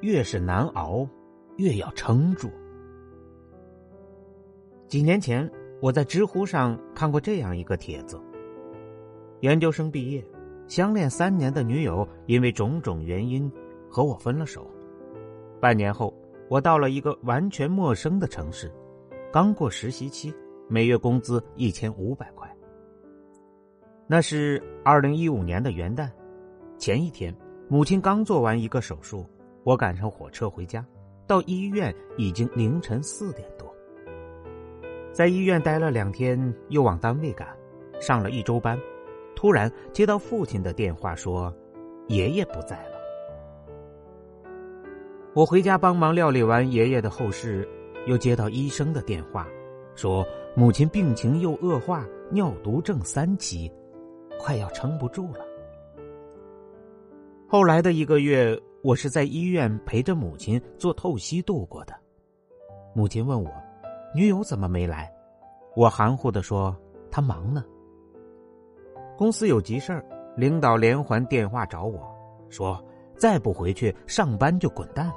越是难熬，越要撑住。几年前，我在知乎上看过这样一个帖子：研究生毕业，相恋三年的女友因为种种原因和我分了手。半年后，我到了一个完全陌生的城市，刚过实习期，每月工资一千五百块。那是二零一五年的元旦，前一天，母亲刚做完一个手术。我赶上火车回家，到医院已经凌晨四点多。在医院待了两天，又往单位赶，上了一周班，突然接到父亲的电话，说爷爷不在了。我回家帮忙料理完爷爷的后事，又接到医生的电话，说母亲病情又恶化，尿毒症三期，快要撑不住了。后来的一个月。我是在医院陪着母亲做透析度过的。母亲问我：“女友怎么没来？”我含糊的说：“她忙呢。”公司有急事儿，领导连环电话找我，说：“再不回去上班就滚蛋。”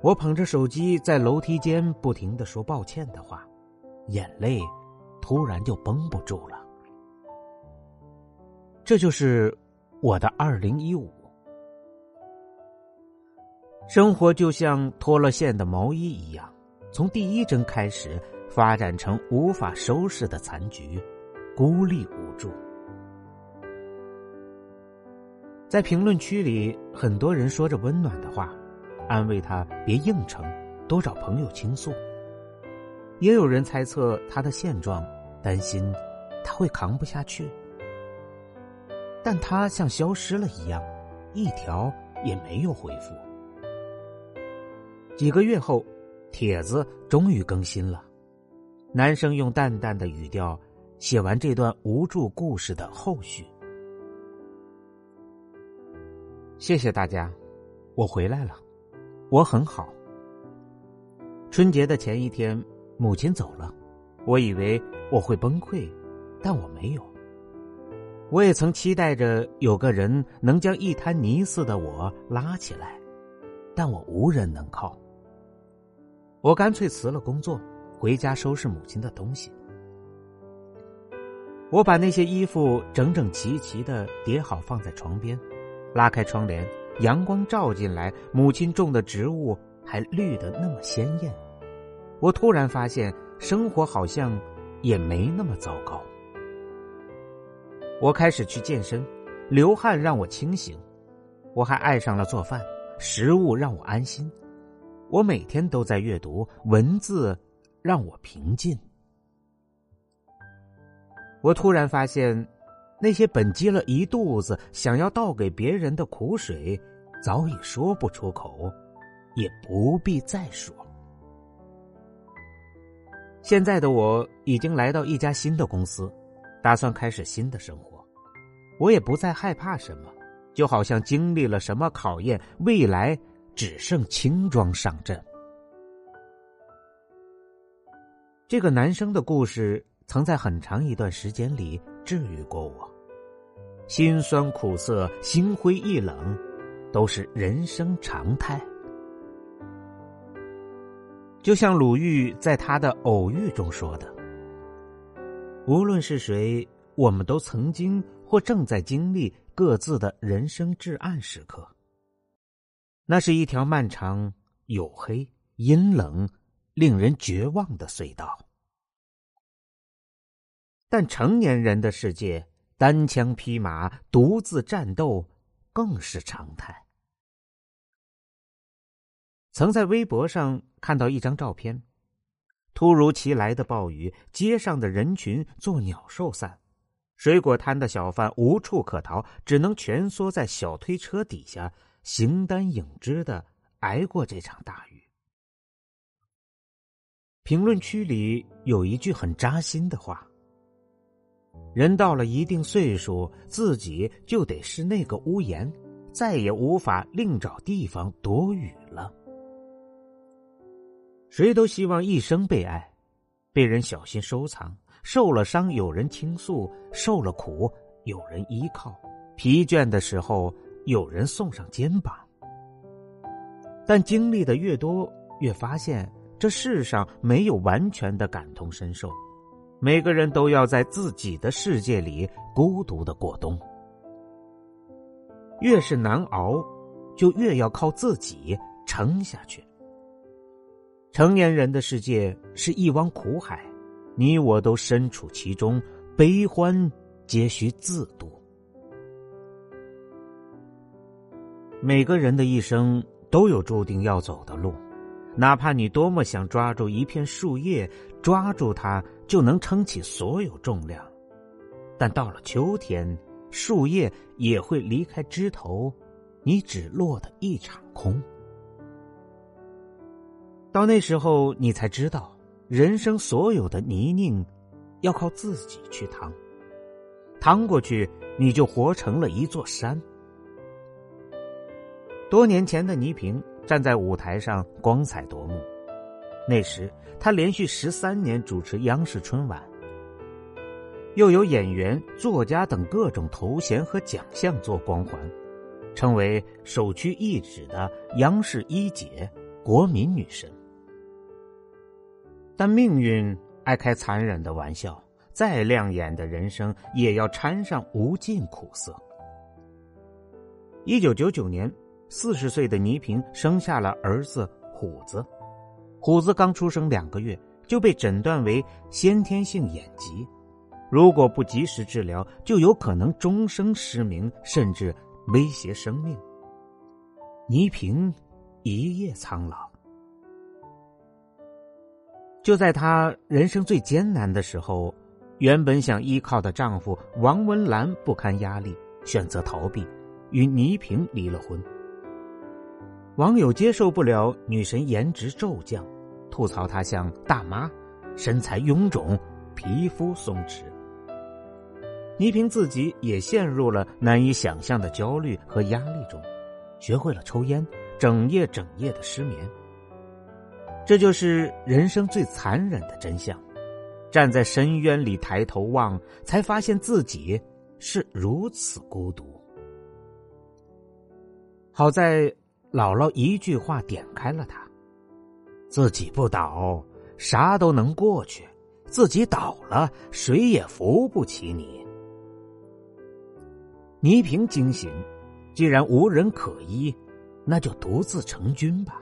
我捧着手机在楼梯间不停的说抱歉的话，眼泪突然就绷不住了。这就是我的二零一五。生活就像脱了线的毛衣一样，从第一针开始发展成无法收拾的残局，孤立无助。在评论区里，很多人说着温暖的话，安慰他别硬撑，多找朋友倾诉。也有人猜测他的现状，担心他会扛不下去，但他像消失了一样，一条也没有回复。几个月后，帖子终于更新了。男生用淡淡的语调写完这段无助故事的后续。谢谢大家，我回来了，我很好。春节的前一天，母亲走了，我以为我会崩溃，但我没有。我也曾期待着有个人能将一滩泥似的我拉起来，但我无人能靠。我干脆辞了工作，回家收拾母亲的东西。我把那些衣服整整齐齐的叠好，放在床边，拉开窗帘，阳光照进来，母亲种的植物还绿得那么鲜艳。我突然发现，生活好像也没那么糟糕。我开始去健身，流汗让我清醒；我还爱上了做饭，食物让我安心。我每天都在阅读文字，让我平静。我突然发现，那些本积了一肚子想要倒给别人的苦水，早已说不出口，也不必再说。现在的我已经来到一家新的公司，打算开始新的生活。我也不再害怕什么，就好像经历了什么考验，未来。只剩轻装上阵。这个男生的故事，曾在很长一段时间里治愈过我。心酸苦涩、心灰意冷，都是人生常态。就像鲁豫在他的《偶遇》中说的：“无论是谁，我们都曾经或正在经历各自的人生至暗时刻。”那是一条漫长、黝黑、阴冷、令人绝望的隧道。但成年人的世界，单枪匹马、独自战斗，更是常态。曾在微博上看到一张照片：突如其来的暴雨，街上的人群作鸟兽散，水果摊的小贩无处可逃，只能蜷缩在小推车底下。形单影只的挨过这场大雨。评论区里有一句很扎心的话：“人到了一定岁数，自己就得是那个屋檐，再也无法另找地方躲雨了。”谁都希望一生被爱，被人小心收藏，受了伤有人倾诉，受了苦有人依靠，疲倦的时候有人送上肩膀。但经历的越多，越发现这世上没有完全的感同身受，每个人都要在自己的世界里孤独的过冬。越是难熬，就越要靠自己撑下去。成年人的世界是一汪苦海，你我都身处其中，悲欢皆需自度。每个人的一生都有注定要走的路，哪怕你多么想抓住一片树叶，抓住它就能撑起所有重量，但到了秋天，树叶也会离开枝头，你只落得一场空。到那时候，你才知道，人生所有的泥泞，要靠自己去趟。趟过去，你就活成了一座山。多年前的倪萍站在舞台上，光彩夺目。那时，她连续十三年主持央视春晚，又有演员、作家等各种头衔和奖项做光环，成为首屈一指的央视一姐、国民女神。但命运爱开残忍的玩笑，再亮眼的人生也要掺上无尽苦涩。一九九九年，四十岁的倪萍生下了儿子虎子。虎子刚出生两个月，就被诊断为先天性眼疾，如果不及时治疗，就有可能终生失明，甚至威胁生命。倪萍一夜苍老。就在她人生最艰难的时候，原本想依靠的丈夫王文兰不堪压力，选择逃避，与倪萍离了婚。网友接受不了女神颜值骤降，吐槽她像大妈，身材臃肿，皮肤松弛。倪萍自己也陷入了难以想象的焦虑和压力中，学会了抽烟，整夜整夜的失眠。这就是人生最残忍的真相。站在深渊里抬头望，才发现自己是如此孤独。好在姥姥一句话点开了他：自己不倒，啥都能过去；自己倒了，谁也扶不起你。倪萍惊醒，既然无人可依，那就独自成军吧。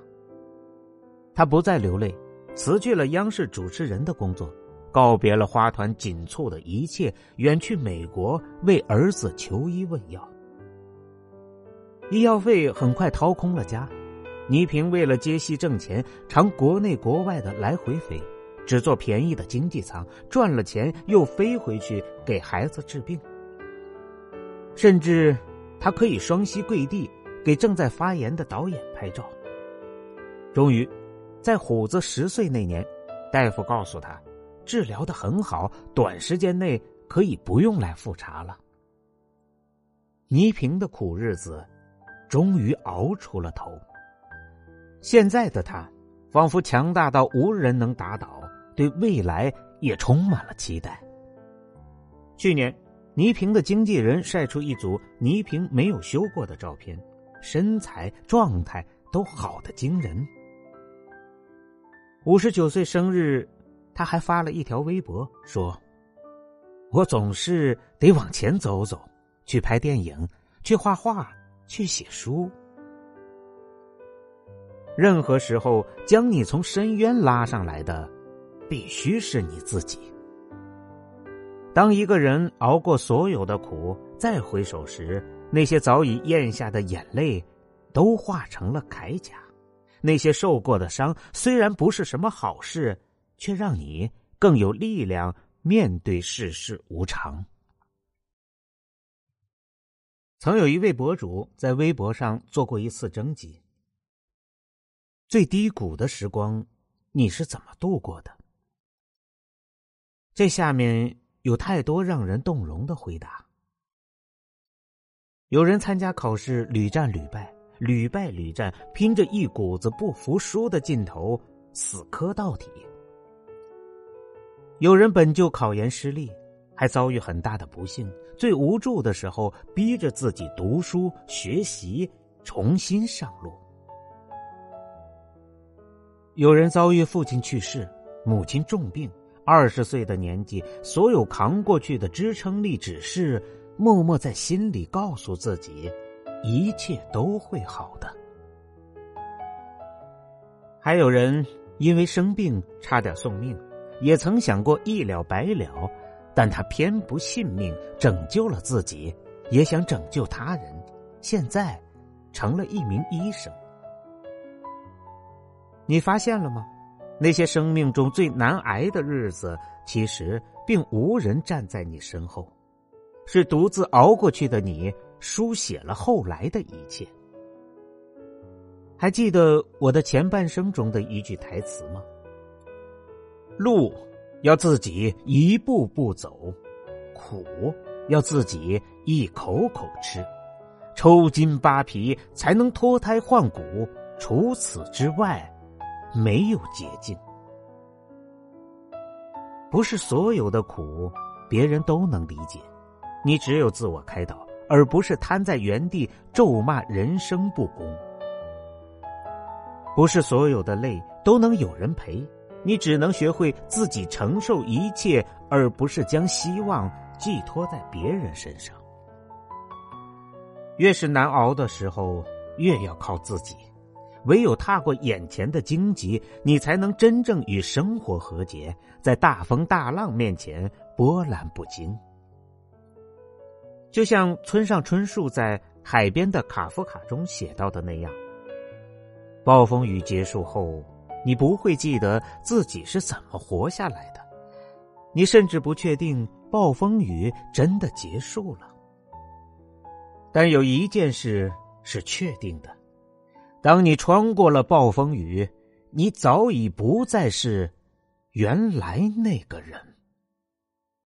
他不再流泪，辞去了央视主持人的工作，告别了花团锦簇的一切，远去美国为儿子求医问药。医药费很快掏空了家，倪萍为了接戏挣钱，常国内国外的来回飞，只坐便宜的经济舱，赚了钱又飞回去给孩子治病。甚至，他可以双膝跪地给正在发言的导演拍照。终于。在虎子十岁那年，大夫告诉他，治疗的很好，短时间内可以不用来复查了。倪萍的苦日子，终于熬出了头。现在的他，仿佛强大到无人能打倒，对未来也充满了期待。去年，倪萍的经纪人晒出一组倪萍没有修过的照片，身材状态都好的惊人。五十九岁生日，他还发了一条微博说：“我总是得往前走走，去拍电影，去画画，去写书。任何时候将你从深渊拉上来的，必须是你自己。当一个人熬过所有的苦，再回首时，那些早已咽下的眼泪，都化成了铠甲。”那些受过的伤，虽然不是什么好事，却让你更有力量面对世事无常。曾有一位博主在微博上做过一次征集：最低谷的时光，你是怎么度过的？这下面有太多让人动容的回答。有人参加考试屡战屡败，屡败屡战，拼着一股子不服输的劲头，死磕到底。有人本就考研失利，还遭遇很大的不幸，最无助的时候，逼着自己读书学习，重新上路。有人遭遇父亲去世，母亲重病，二十岁的年纪，所有扛过去的支撑力只是默默在心里告诉自己，一切都会好的。还有人因为生病差点送命，也曾想过一了百了，但他偏不信命，拯救了自己，也想拯救他人，现在成了一名医生。你发现了吗？那些生命中最难挨的日子，其实并无人站在你身后，是独自熬过去的你，书写了后来的一切。还记得我的前半生中的一句台词吗？路要自己一步步走，苦要自己一口口吃，抽筋扒皮才能脱胎换骨。除此之外。没有捷径，不是所有的苦别人都能理解，你只有自我开导，而不是瘫在原地咒骂人生不公。不是所有的泪都能有人陪，你只能学会自己承受一切，而不是将希望寄托在别人身上。越是难熬的时候，越要靠自己。唯有踏过眼前的荆棘，你才能真正与生活和解，在大风大浪面前波澜不惊。就像村上春树在《海边的卡夫卡》中写到的那样：暴风雨结束后，你不会记得自己是怎么活下来的，你甚至不确定暴风雨真的结束了。但有一件事是确定的。当你穿过了暴风雨，你早已不再是原来那个人。